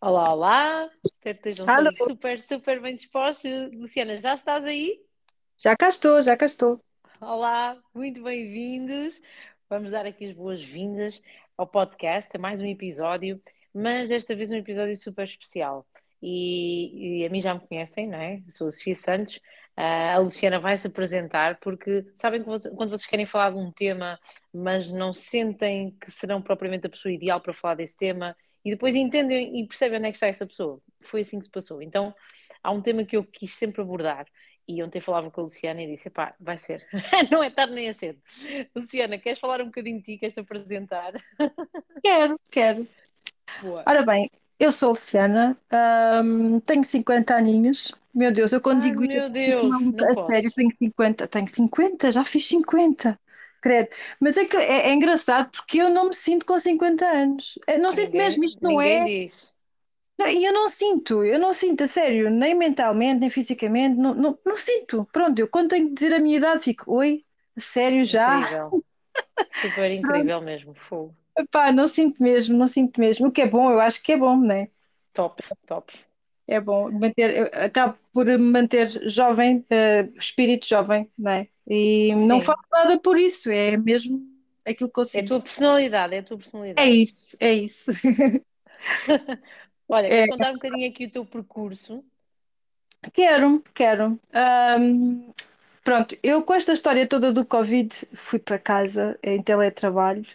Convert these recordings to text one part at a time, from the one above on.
Olá, olá, espero que estejam Alô, todos super, super bem dispostos. Luciana, já estás aí? já cá estou, já cá estou. Olá, muito bem-vindos. Vamos dar aqui as boas-vindas ao podcast, a mais um episódio, mas desta vez um episódio super especial. E, e a mim já me conhecem, não é? Eu sou a Sofia Santos. Ah, a Luciana vai se apresentar porque sabem que quando vocês querem falar de um tema, mas não sentem que serão propriamente a pessoa ideal para falar desse tema, e depois entendem e percebem onde é que está essa pessoa. Foi assim que se passou. Então, há um tema que eu quis sempre abordar e ontem falava com a Luciana e disse: pá, vai ser, não é tarde nem é cedo. Luciana, queres falar um bocadinho de ti? Queres te apresentar? Quero, quero. Boa. Ora bem, eu sou Luciana, ahm, tenho 50 aninhos. Meu Deus, eu quando Ai digo isto, eu meu Deus, maluca. não A sério, posso. tenho 50, tenho 50, já fiz 50, credo. Mas é que é, é engraçado porque eu não me sinto com 50 anos. Eu não sinto mesmo, Ninguém, isto não ninguém é. diz. não, E eu não sinto, eu não sinto, a sério, nem mentalmente, nem fisicamente, não, não, não sinto. Pronto, eu quando tenho que dizer a minha idade, fico, oi, a sério já? Incrível, super incrível mesmo. Fogo. Epá, não sinto mesmo, não sinto mesmo. O que é bom, eu acho que é bom, né? Top, top. É bom manter, acabo por me manter jovem, eh, espírito jovem, né? E não Sim, falo nada por isso, é mesmo aquilo que eu é a sinto. tua personalidade, é a tua É personalidade. isso, é isso. Olha, É, contar um bocadinho aqui o teu percurso? quero, quero. Ahm, pronto, eu com esta história toda do Covid fui para casa em teletrabalho,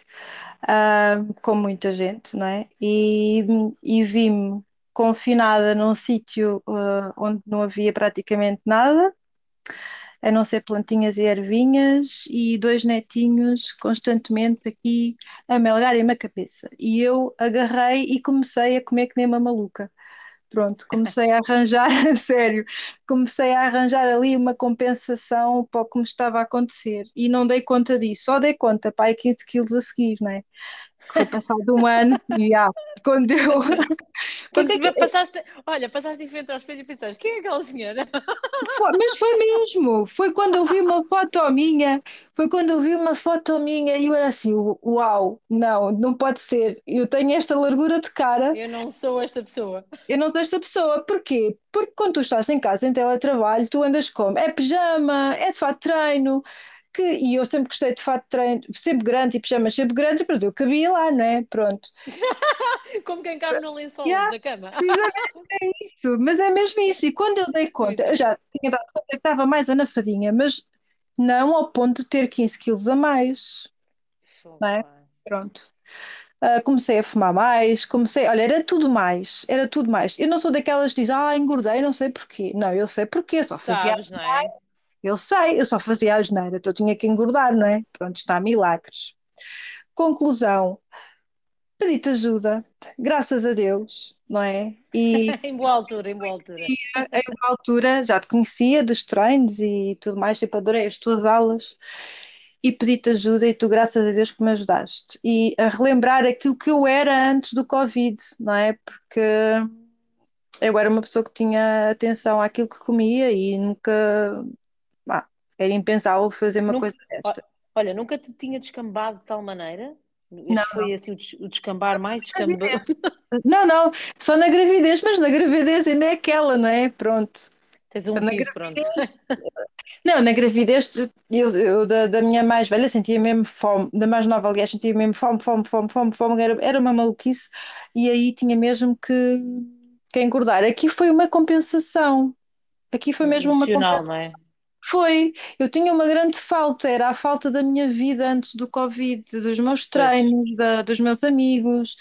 ahm, com muita gente, não é? E, e vi-me confinada num sítio, ah, onde não havia praticamente nada a não ser plantinhas e ervinhas, e dois netinhos constantemente aqui a melgarem-me a cabeça. E eu agarrei e comecei a comer que nem uma maluca. Pronto, comecei a arranjar, a sério, comecei a arranjar ali uma compensação para o que me estava a acontecer e não dei conta disso, só dei conta, pai, 15 quilos a seguir, né? Que foi passado um ano e ah, quando eu. Quando é que, passaste, olha, passaste em frente ao espelho e pensaste, quem é aquela senhora? Foi- mas foi mesmo, foi quando eu vi uma foto minha, foi quando eu vi uma foto minha e eu era assim, uau, não, não pode ser, eu tenho esta largura de cara, Eu não sou esta pessoa. eu não sou esta pessoa, porquê? Porque quando tu estás em casa, em teletrabalho, tu andas como? É pijama, é de fato treino, que, e eu sempre gostei de fato de treino, sempre grandes e pijamas sempre grandes, pronto, eu cabia lá, não é? Pronto. Como quem cabe no lençol Yeah, da cama. é isso, mas é mesmo isso, e quando eu dei conta, eu já tinha dado conta que estava mais anafadinha, mas não ao ponto de ter 15 quilos a mais, não é? Pronto. Ah, comecei a fumar mais, comecei, olha, era tudo mais, era tudo mais. Eu não sou daquelas que dizem, ah, engordei, não sei porquê. Não, eu sei porquê, só fazia, sabes, não é? Eu sei, eu só fazia a asneira, então eu tinha que engordar, não é? Pronto, está, milagres. Conclusão, pedi-te ajuda, graças a Deus, não é? E Em boa altura, em boa altura. a uma altura já te conhecia dos treinos e tudo mais, tipo, adorei as tuas aulas e pedi-te ajuda e tu, graças a Deus, que me ajudaste. E a relembrar aquilo que eu era antes do Covid, não é? Porque eu era uma pessoa que tinha atenção àquilo que comia e nunca, era impensável fazer uma Nunca, coisa desta. olha, nunca te tinha descambado de tal maneira. Não, foi assim o, des- o descambar mais descambado. Não, não, só na gravidez, mas na gravidez ainda é aquela, não é? Pronto. Tens um motivo, pronto. Não, na gravidez, eu, eu da, da minha mais velha sentia mesmo fome, da mais nova, aliás, sentia mesmo fome, fome, fome, fome, fome, era, era uma maluquice, e aí tinha mesmo que, que engordar. Aqui foi uma compensação, aqui foi mesmo uma compensação. não é? Foi, eu tinha uma grande falta, era a falta da minha vida antes do Covid, dos meus treinos, da- dos meus amigos,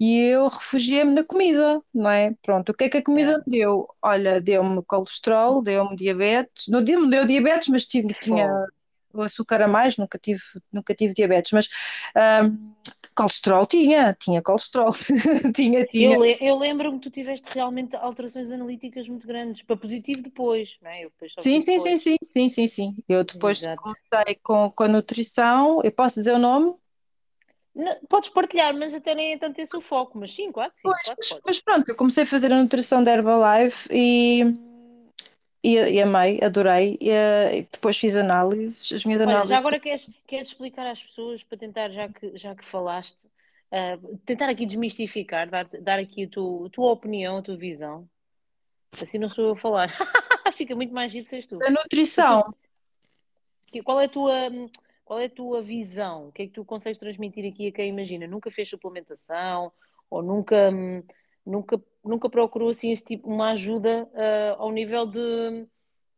e eu refugiei-me na comida, não é? Pronto, o que é que a comida me deu? Olha, deu-me colesterol, deu-me diabetes, não deu- me deu diabetes, mas tinha, tinha açúcar a mais, nunca tive, nunca tive diabetes, mas hum, colesterol tinha, tinha colesterol, tinha, Eu, tinha. le- eu lembro-me que tu tiveste realmente alterações analíticas muito grandes, para positivo depois, não é? Eu depois Sim, sim, sim, depois. sim, sim, sim, sim. Eu depois Exato. comecei com, com a nutrição, eu posso dizer o nome? Não- podes partilhar, mas até nem é tanto esse o foco. Mas sim, claro que sim, Pois, claro mas, mas pronto, eu comecei a fazer a nutrição da Herbalife e, e, e amei, adorei. E, eh, depois fiz análises, as minhas Olha, já análises. agora queres, queres explicar às pessoas, para tentar, já que, já que falaste, uh, tentar aqui desmistificar, dar, dar aqui a tua, a tua opinião, a tua visão. Assim não sou eu a falar. Fica muito mais giro seres tu. A nutrição. Tu, qual é a tua qual é a tua visão? O que é que tu consegues transmitir aqui a quem imagina? Nunca fez suplementação ou nunca, nunca, nunca procurou assim este tipo uma ajuda uh, ao nível de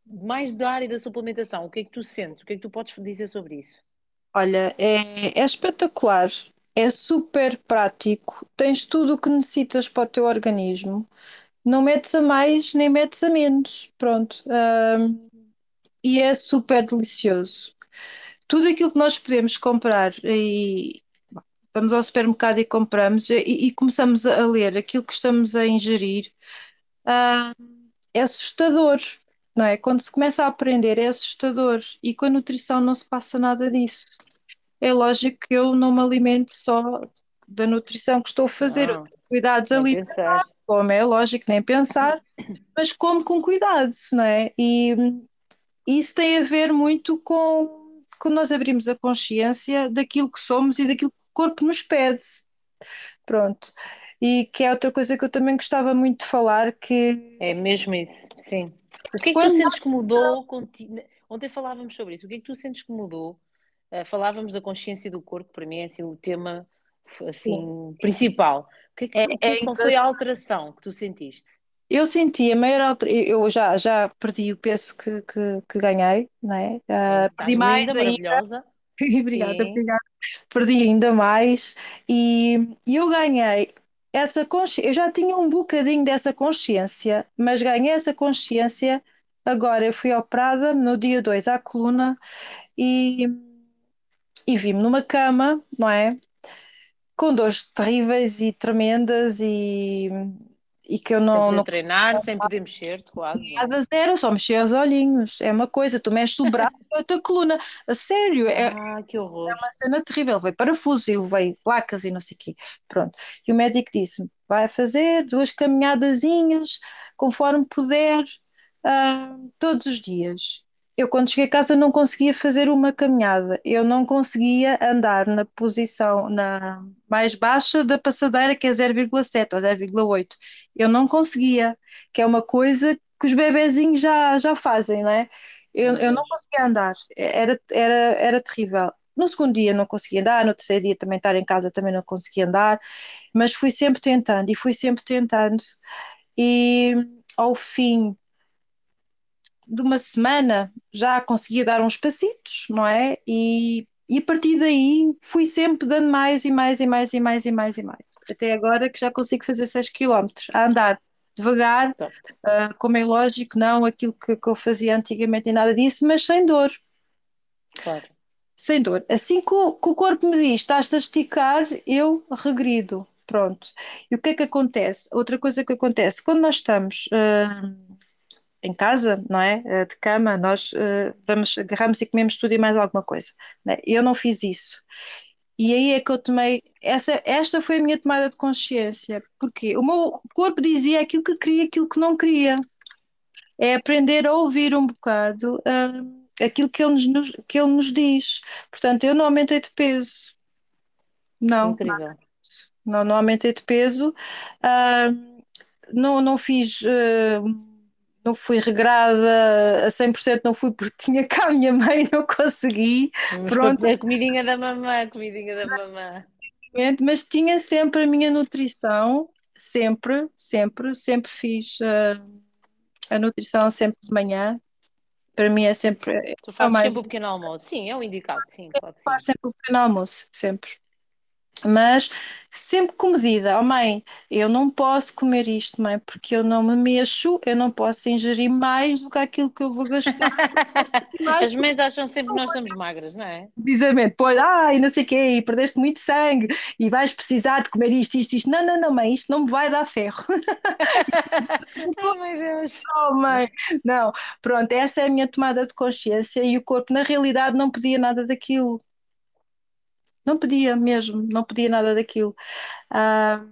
mais da área da suplementação? O que é que tu sentes? O que é que tu podes dizer sobre isso? Olha, é, é espetacular, é super prático, tens tudo o que necessitas para o teu organismo, não metes a mais nem metes a menos, pronto. Um, e é super delicioso tudo aquilo que nós podemos comprar e vamos ao supermercado e compramos e, e começamos a ler aquilo que estamos a ingerir, uh, é assustador, não é? Quando se começa a aprender é assustador e com a nutrição não se passa nada disso. É lógico que eu não me alimento só da nutrição que estou a fazer, não, cuidados alimentares, como é lógico, nem pensar, mas como com cuidado, não é? E isso tem a ver muito com quando nós abrimos a consciência daquilo que somos e daquilo corpo nos pede. Pronto. E que é outra coisa que eu também gostava muito de falar, que... É mesmo isso, sim. O que é que Quando tu sentes que mudou? Ontem falávamos sobre isso. O que é que tu sentes que mudou? Uh, falávamos da consciência do corpo, para mim é assim, o tema assim, principal. O que é que, é, que, é, qual foi a alteração que tu sentiste? Eu senti a maior alteração, eu já, já perdi o peso que, que, que ganhei, não é? Uh, perdi mais linda, ainda. maravilhosa. obrigada, obrigada. Perdi ainda mais e, e eu ganhei essa consciência, eu já tinha um bocadinho dessa consciência, mas ganhei essa consciência agora. Eu fui operada no dia 2 à coluna e, e vi-me numa cama, não é? Com dores terríveis e tremendas e e que eu não. Não treinar, sem poder mexer, quase. Nada zero, só mexer os olhinhos. É uma coisa, tu mexes o braço a tua coluna. A sério, é, ah, que horror. é uma cena terrível. Veio parafuso e levei placas e não sei o quê. Pronto. E o médico disse-me: vai fazer duas caminhadazinhas conforme puder, uh, todos os dias eu quando cheguei a casa não conseguia fazer uma caminhada, eu não conseguia andar na posição na mais baixa da passadeira, que é 0,7 ou 0,8. Eu não conseguia, que é uma coisa que os bebezinhos já, já fazem, não é? Eu, eu não conseguia andar, era, era, era terrível. No segundo dia não conseguia andar, no terceiro dia também estar em casa também não conseguia andar, mas fui sempre tentando e fui sempre tentando. E ao fim de uma semana já conseguia dar uns passitos, não é? E, e a partir daí fui sempre dando mais e mais e mais e mais e mais e mais. Até agora que já consigo fazer 6 km a andar devagar, uh, como é lógico, não aquilo que, que eu fazia antigamente e nada disso, mas sem dor. Claro. Sem dor. Assim que o, que o corpo me diz, estás a esticar, eu regrido. Pronto. E o que é que acontece? Outra coisa que acontece, quando nós estamos uh, em casa, não é? Eh, de cama, nós uh, vamos, agarramos e comemos tudo e mais alguma coisa. Né? Eu não fiz isso. E aí é que eu tomei. Essa, esta foi a minha tomada de consciência. Porque o meu corpo dizia aquilo que queria, aquilo que não queria. É aprender a ouvir um bocado uh, aquilo que ele, nos, que ele nos diz. Portanto, eu não aumentei de peso. Não. Incrível. Não, não aumentei de peso. Uh, não, não fiz. Uh, não fui regrada a 100%, não fui porque tinha cá a minha mãe, não consegui. Pronto. A comidinha da mamã, a comidinha da mamã. Mas tinha sempre a minha nutrição, sempre, sempre, sempre fiz uh, a nutrição sempre de manhã. Para mim é sempre. Tu fazes mais... sempre o pequeno almoço, sim, é o indicado, sim, claro sim. Faço sempre o pequeno almoço, sempre mas sempre com medida. Oh, mãe, eu não posso comer isto, mãe, porque eu não me mexo, eu não posso ingerir mais do que aquilo que eu vou gastar. As mães acham sempre que nós somos magras, não é? Precisamente, pois, ai, não sei o quê, e perdeste muito sangue e vais precisar de comer isto, isto, isto. Não, não, não, mãe, isto não me vai dar ferro. oh, meu Deus. Oh, mãe, não. Pronto, essa é a minha tomada de consciência e o corpo, na realidade, não pedia nada daquilo. Não podia mesmo, não podia nada daquilo. Ah,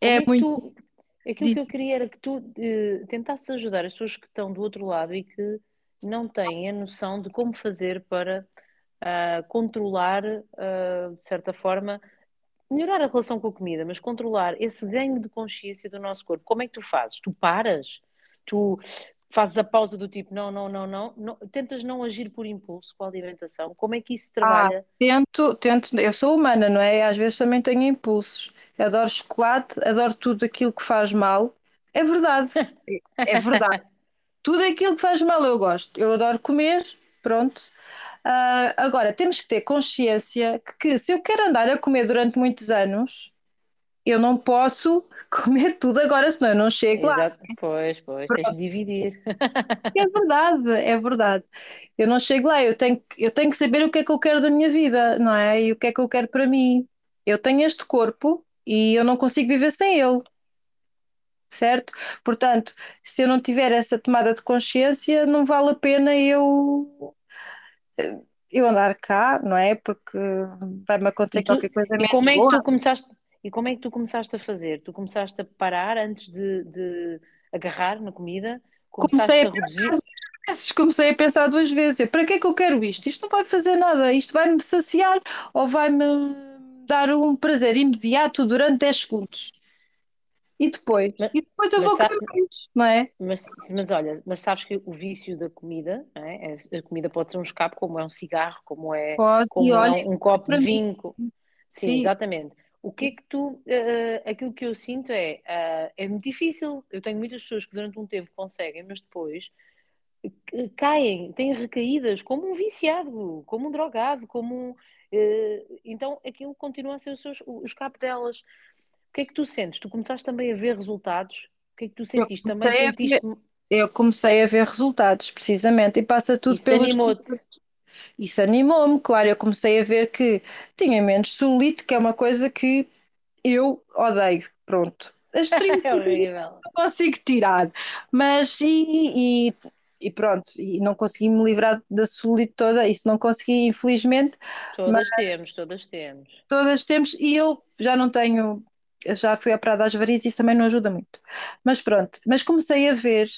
é, é muito. Tu, aquilo que eu queria era que tu uh, tentasses ajudar as pessoas que estão do outro lado e que não têm a noção de como fazer para uh, controlar, uh, de certa forma, melhorar a relação com a comida, mas controlar esse ganho de consciência do nosso corpo, como é que tu fazes? Tu paras? Tu fazes a pausa do tipo, não, não, não, não, não tentas não agir por impulso com a alimentação? Como é que isso se trabalha? Ah, tento, tento, eu sou humana, não é? Às vezes também tenho impulsos. Adoro chocolate, adoro tudo aquilo que faz mal. É verdade, é verdade. Tudo aquilo que faz mal eu gosto. Eu adoro comer, pronto. Ah, agora, temos que ter consciência que, que se eu quero andar a comer durante muitos anos, eu não posso comer tudo agora, senão eu não chego lá. Exato, pois, pois, tens de dividir. É verdade, é verdade. Eu não chego lá, eu tenho, que- eu tenho que saber o que é que eu quero da minha vida, não é? E o que é que eu quero para mim. Eu tenho este corpo e eu não consigo viver sem ele, certo? Portanto, se eu não tiver essa tomada de consciência, não vale a pena eu, eu andar cá, não é? Porque vai-me acontecer tu, qualquer coisa e como é que boa. tu começaste, e como é que tu começaste a fazer? Tu começaste a parar antes de, de agarrar na comida? Comecei a a reduzir? vezes, comecei a pensar duas vezes, para que é que eu quero isto? Isto não vai fazer nada, isto vai-me saciar ou vai-me dar um prazer imediato durante 10 segundos. E depois? Mas, E depois eu vou sa- querer mais, não é? mas, mas olha, mas sabes que o vício da comida, não é? A comida pode ser um escape, como é um cigarro, como é, Pode, como é olha, um, um é copo de vinho. Sim, sim, exatamente. O que é que tu, eh, aquilo que eu sinto é, eh, é muito difícil. Eu tenho muitas pessoas que durante um tempo conseguem, mas depois eh, caem, têm recaídas, como um viciado, como um drogado, como um, eh, então aquilo continua a ser o, seu, o escape delas. O que é que tu sentes? Tu começaste também a ver resultados? O que é que tu sentiste? Também ver, sentiste eu comecei a ver resultados, precisamente, e passa tudo isso pelos? Isso animou-me, claro, eu comecei a ver que tinha menos celulite, que é uma coisa que eu odeio, pronto. As É estríalas horrível. não consigo tirar, mas e, e, e pronto, e não consegui me livrar da celulite toda, isso não consegui, infelizmente, Todas temos, todas temos. todas temos, e eu já não tenho, já fui operada às varizes, isso também não ajuda muito. Mas pronto, mas comecei a ver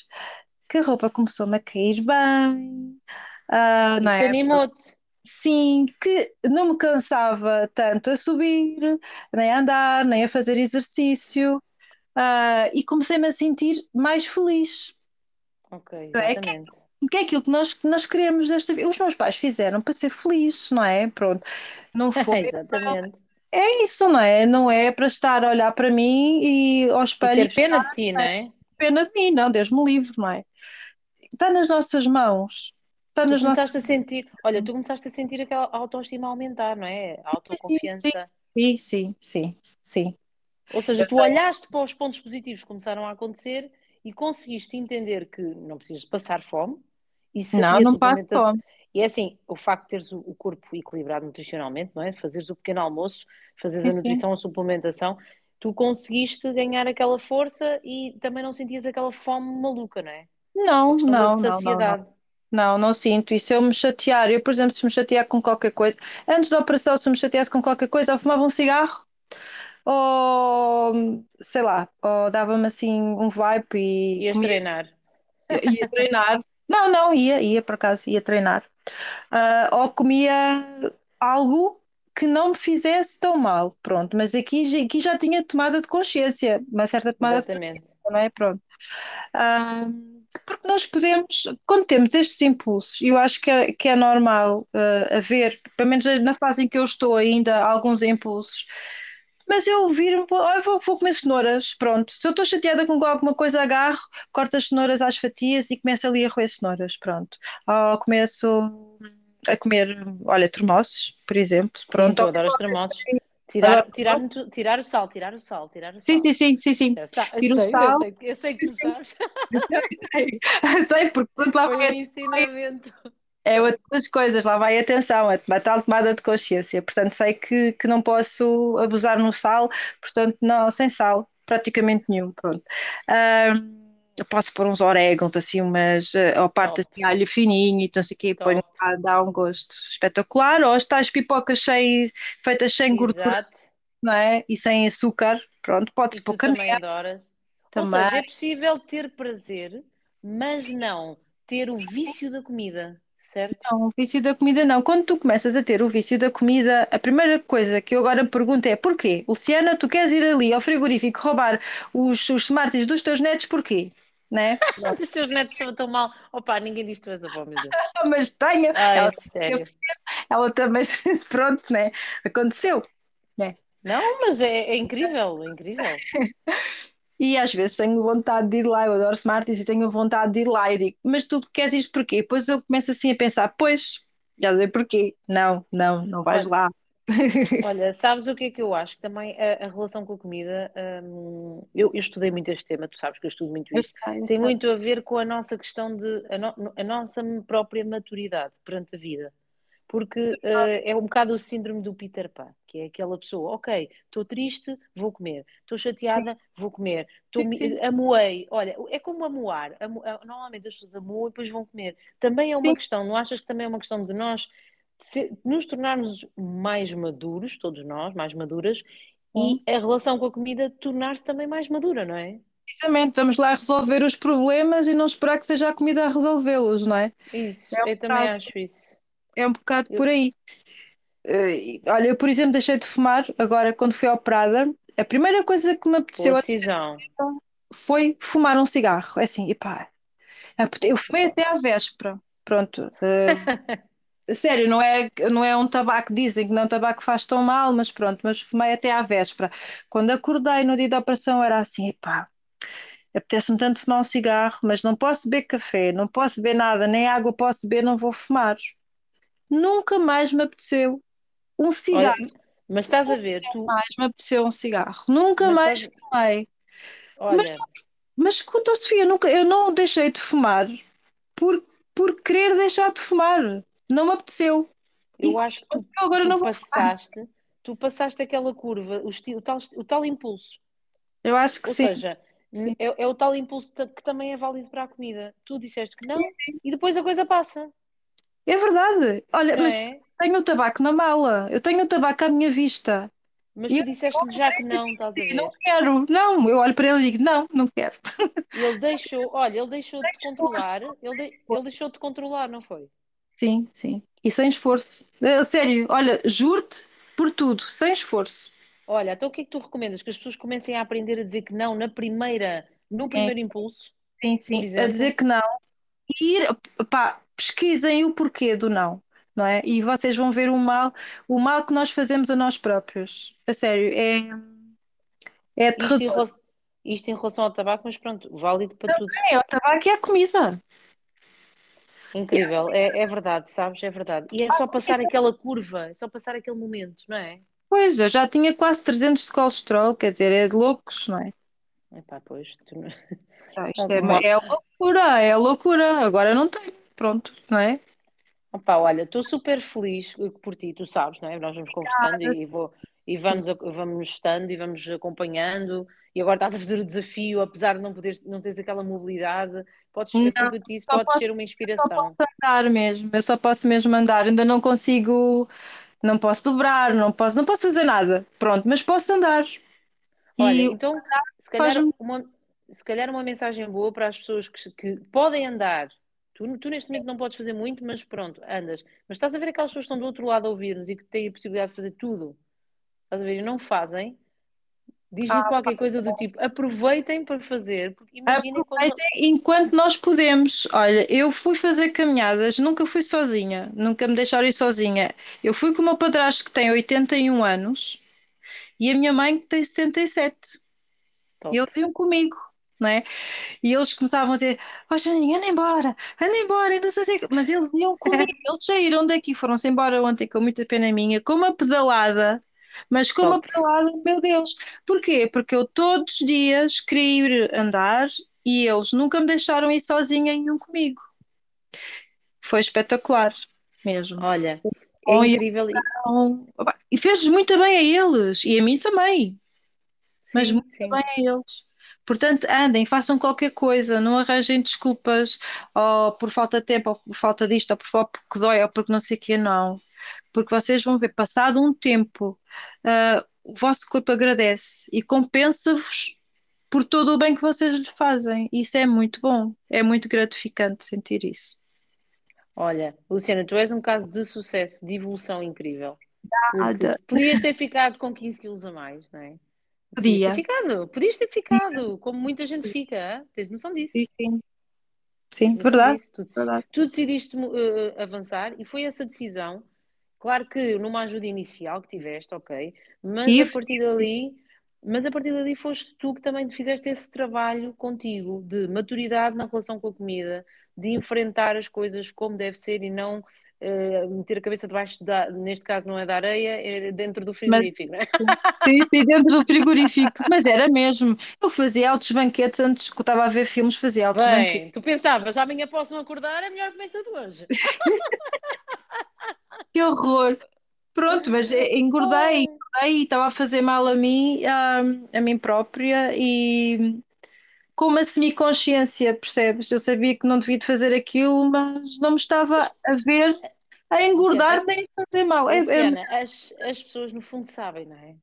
que a roupa começou-me a cair bem, não Isso é? animou-te. Sim, que não me cansava tanto a subir, nem a andar, nem a fazer exercício, ah, e comecei-me a sentir mais feliz. Ok, É que, exatamente. que é aquilo que nós, que nós queremos desta vida. Os meus pais fizeram para ser feliz, não é? Pronto, não foi. Exatamente. É isso, não é? Não é para estar a olhar para mim e ao E espelho e ter pena gostar de ti, não é? pena de mim, não, Deus me livre, não é? Está nas nossas mãos, está Tu nas nossas. começaste a sentir, olha, tu começaste a sentir aquela autoestima aumentar, não é? A autoconfiança. sim, sim, sim, sim. Ou seja, tu olhaste para os pontos positivos que começaram a acontecer e conseguiste entender que não precisas passar fome e, se, Não, não passo suplementação. fome. E é assim, o facto de teres o, corpo equilibrado nutricionalmente, não é? Fazeres o pequeno almoço, fazeres Sim, a sim. nutrição, a suplementação, tu conseguiste ganhar aquela força e também não sentias aquela fome maluca, não é? Não, não, não, não, não. Não, não sinto. E se eu me chatear, eu, por exemplo, se me chatear com qualquer coisa, antes da operação, se me chateasse com qualquer coisa, ou fumava um cigarro, ou sei lá, ou dava-me assim um vibe e Ias comia, treinar. ia treinar. Não, não, ia, ia por acaso, ia treinar. Ah, ou comia algo que não me fizesse tão mal, pronto. Mas aqui, já- aqui já tinha tomada de consciência, uma certa tomada de consciência, Exatamente. não é? Pronto. Porque nós podemos, quando temos estes impulsos, eu acho que é, que é normal ah, haver, pelo menos na fase em que eu estou ainda, alguns impulsos, mas eu viro-me, "Ah, vou, vou comer cenouras, pronto. Se eu estou chateada com alguma coisa, agarro, corto as cenouras às fatias e começo ali a roer cenouras, pronto. Ou começo a comer, olha, termossos, por exemplo, Sim, pronto. adoras tremoços. Adoro Tirar, tirar, tirar o sal, tirar o sal, tirar o Sim, sal. sim, sim, sim, sim. Eu, sa- eu Tiro o sei, eu sal, sei, eu sei que tu sabes. eu sei, eu sei, porque pronto, lá Foi um vai ensinamento. É outras coisas, lá vai atenção, a a tal tomada de consciência. Portanto, sei que, que não posso abusar no sal, portanto, não, sem sal, praticamente nenhum. Pronto. Eu posso pôr uns orégãos, assim, umas, eh, ou parte assim, alho fininho e então sei que ponho top. lá, dá um gosto espetacular. Ou as tais pipocas sem, feitas sem gordura, Exato. não é? E sem açúcar, pronto, pode-se pôr tu também canela adoras. Ou também. seja, é possível ter prazer, mas não ter o vício da comida. certo? Não, o vício da comida não. Quando tu começas a ter o vício da comida, a primeira coisa que eu agora pergunto é porquê? Luciana, tu queres ir ali ao frigorífico roubar os, os Smarties dos teus netos, porquê? Né? Os teus netos são tão mal. Opa, ninguém diz que tu és avó, meu Deus. Mas tenho. Ai, Ela, sério. ela também, pronto, né? Aconteceu. Né? Não, mas é, é incrível, é incrível. E às vezes tenho vontade de ir lá, eu adoro Smarties e tenho vontade de ir lá e digo, mas tu queres isto porquê? Depois eu começo assim a pensar, pois, já sei porquê. Não, não, não vais lá. olha, sabes o que é que eu acho? Que também a, a relação com a comida, hum, eu, eu estudei muito este tema, tu sabes que eu estudo muito sei, eu tem sei. muito a ver com a nossa questão de, a, no- a nossa própria maturidade perante a vida. Porque eh, é um bocado o síndrome do Peter Pan, que é aquela pessoa, ok, estou triste, vou comer, estou chateada, vou comer, sim, amoei. Olha, é como amoar. Normalmente as pessoas amoam e depois vão comer. Também é uma sim, questão, não achas que também é uma questão de nós se- nos tornarmos mais maduros, todos nós, mais maduras, sim. e a relação com a comida tornar-se também mais madura, não é? Precisamente, vamos lá resolver os problemas e não esperar que seja a comida a resolvê-los, não é? Isso, É um eu também bocado, acho isso. é um bocado Eu- por aí. Eh, olha, eu, por exemplo, deixei de fumar agora quando fui operada. A primeira coisa que me apeteceu decisão. foi fumar um cigarro. É assim, epá, apete- eu fumei até à véspera. Pronto. eh, sério, não é, não é um tabaco, dizem que não é um tabaco que faz tão mal, mas pronto, mas fumei até à véspera. Quando acordei no dia da operação era assim, epá, apetece-me tanto fumar um cigarro, mas não posso beber café, não posso beber nada, nem água posso beber, não vou fumar. Nunca mais me apeteceu um cigarro, Olha, mas estás a ver, tu, mais me apeteceu um cigarro. Nunca mas mais estás, fumei. Mas, olha, mas escuta, Sofia, nunca, eu não deixei de fumar por, por querer deixar de fumar. Não me apeteceu. E eu acho que tu, agora tu não passaste, tu passaste aquela curva, o, o tal, o tal impulso. Eu acho que Ou sim, seja, sim. n- é, é o tal impulso que também é válido para a comida. Tu disseste que não e depois a coisa passa, É verdade. Olha, não mas é? tenho o tabaco na mala. Eu tenho o tabaco à minha vista. Mas E tu eu disseste-lhe já que não, estás a assim, não ver? quero. Não, eu olho para ele e digo, não, não quero. Ele deixou, olha, ele deixou de controlar, ele, de- ele deixou de controlar, não foi? Sim, sim. E sem esforço. A sério, olha, juro-te por tudo, sem esforço. Olha, então o que é que tu recomendas? Que as pessoas comecem a aprender a dizer que não na primeira, no É, primeiro impulso, sim, sim. A dizer que não. E ir, pá, pesquisem o porquê do não, não é? E vocês vão ver o mal, o mal que nós fazemos a nós próprios. A sério, é, é Isto em, aterrador. rela- isto em relação ao tabaco, mas pronto, válido para tudo. É, o tabaco e a comida. Incrível, é, é verdade, sabes? É verdade. E é só passar aquela curva, é só passar aquele momento, não é? Pois, eu já tinha quase 300 de colesterol, quer dizer, é de loucos, não é? Epá, pois, tu Ah, Isto é, é loucura, é loucura. Agora não tenho, pronto, não é? Opá, olha, estou super feliz por ti, tu sabes, não é? Nós vamos conversando e, vou, e vamos, vamos estando e vamos acompanhando. E agora estás a fazer o desafio, apesar de não poderes, não teres aquela mobilidade, podes, o Não, eu disse, só podes posso, ser uma só inspiração. posso andar mesmo, eu só posso mesmo andar, ainda não consigo, não posso dobrar, não posso, não posso fazer nada, pronto, mas posso andar. Olha, E então, se calhar uma, se calhar uma mensagem boa para as pessoas que, que podem andar. Tu, tu neste momento não podes fazer muito, mas pronto, andas. Mas estás a ver aquelas pessoas que estão do outro lado a ouvir-nos e que têm a possibilidade de fazer tudo. Estás a ver? E não fazem. Diz-lhe Ah, qualquer coisa do tipo, aproveitem para fazer, porque imaginem quando. aproveitem enquanto nós podemos. Olha, eu fui fazer caminhadas, nunca fui sozinha, nunca me deixaram ir sozinha. Eu fui com o meu padrasto que tem 81 anos e a minha mãe que tem 77. E Top. eles iam comigo, não é? E eles começavam a dizer: Ó Janinha, anda embora, anda embora, e não sei se... Mas eles iam comigo, eles saíram daqui, foram-se embora ontem com muita pena minha, com uma pedalada, mas com uma Top. pedalada, meu Deus. Porquê? Porque eu todos os dias queria ir andar e eles nunca me deixaram ir sozinha e iam comigo. Foi espetacular, mesmo. Olha, é incrível. e- então, e fez muito bem a eles e a mim também. mas Sim, muito sim. bem a eles. Portanto, andem, façam qualquer coisa, não arranjem desculpas ou por falta de tempo, ou por falta disto, ou por- porque dói, ou porque não sei o quê, não. Porque vocês vão ver, passado um tempo, ah, o vosso corpo agradece e compensa-vos por todo o bem que vocês lhe fazem. Isso é muito bom, é muito gratificante sentir isso. Olha, Luciana, tu és um caso de sucesso, de evolução incrível. Nada. podias ter ficado com 15 quilos a mais, não é? Podias ter Podia. ficado, podias ter ficado, como muita gente fica, hã? Tens noção disso? sim. Sim, verdade, disso? Tu, verdade. tu decidiste uh, avançar e foi essa decisão. Claro que numa ajuda inicial que tiveste, ok, mas a partir dali, mas a partir dali foste tu que também fizeste esse trabalho contigo de maturidade na relação com a comida, de enfrentar as coisas como deve ser e não uh, meter a cabeça debaixo da, neste caso não é da areia, é dentro do Mas frigorífico, não é? sim, sim, dentro do frigorífico. Mas era mesmo. Eu fazia altos banquetes antes que eu estava a ver filmes, fazia altos banquetes. Bem, tu pensavas, amanhã posso não acordar, é melhor comer tudo hoje. Que horror! Pronto, mas eh, engordei, engordei e estava a fazer mal a mim, a, a mim própria e com uma semiconsciência, percebes? Eu sabia que não devia de fazer aquilo, mas não me estava a ver a Luciana, engordar nem a fazer mal. É, é- Luciana, as, as pessoas no fundo sabem, não é?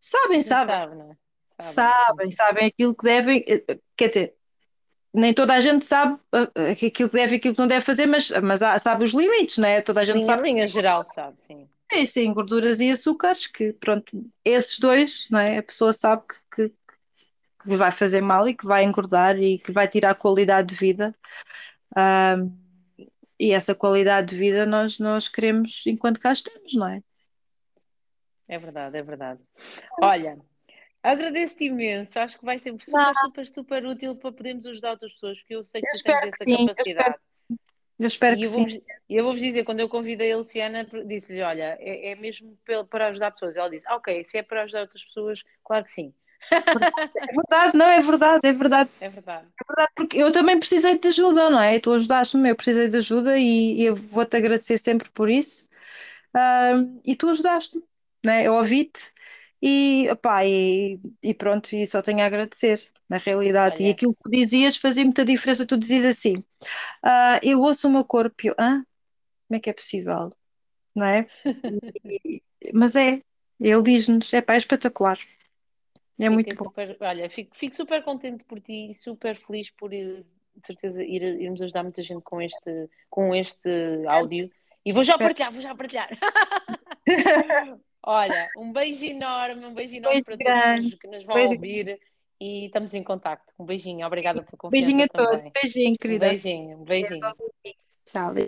sabem, sabem, sabe, não é? Sabem. sabem, sabem aquilo que devem. eh, Quer dizer, nem toda a gente sabe eh, eh, aquilo que deve e aquilo que não deve fazer, mas, mas sabe os limites, não é? Toda a gente Linha, sabe linha geral, sabe, sim. que sim, gorduras e açúcares, que pronto, esses dois, não é? A pessoa sabe que, que, que vai fazer mal e que vai engordar e que vai tirar qualidade de vida. Ahm, e essa qualidade de vida nós, nós queremos enquanto cá estamos, não é? É verdade, é verdade. Olha, agradeço-te imenso. Acho que vai ser Não, super, super, super útil para podermos ajudar outras pessoas, porque eu sei que eu tu tens essa sim, eu espero, capacidade. eu espero que eu sim. vou-vos eu vou-vos dizer, quando eu convidei a Luciana, disse-lhe: Olha, é, é mesmo para ajudar pessoas. Ela disse: Ok, se é para ajudar outras pessoas, claro que sim. É verdade, não, é verdade, é verdade, É verdade. é verdade, porque eu também precisei de ajuda, não é? Tu ajudaste-me, eu precisei de ajuda e, e eu vou-te agradecer sempre por isso. Ahm, e tu ajudaste-me, né? Eu ouvi-te e, opá, e, e pronto, e só tenho a agradecer, na realidade. E Olha, aquilo que dizias fazia muita diferença. Tu dizias assim: ah, eu ouço o meu corpo, e Hã? Como é que é possível? Não é? E- mas é, ele diz-nos: é pá, é espetacular, é fiquei muito bom. super, olha, fico, fico super contente por ti, super feliz por ir, de certeza ir, irmos ajudar muita gente com este, com este áudio. E vou já partilhar, vou já partilhar. Olha, um beijo enorme, um beijo enorme Beijo para todos que grande, nos, que nos vão beijo, ouvir e estamos em contacto. Um beijinho, obrigada beijinho confiança a todos, também. beijinho, Um querida. beijinho, um beijinho. Tchau.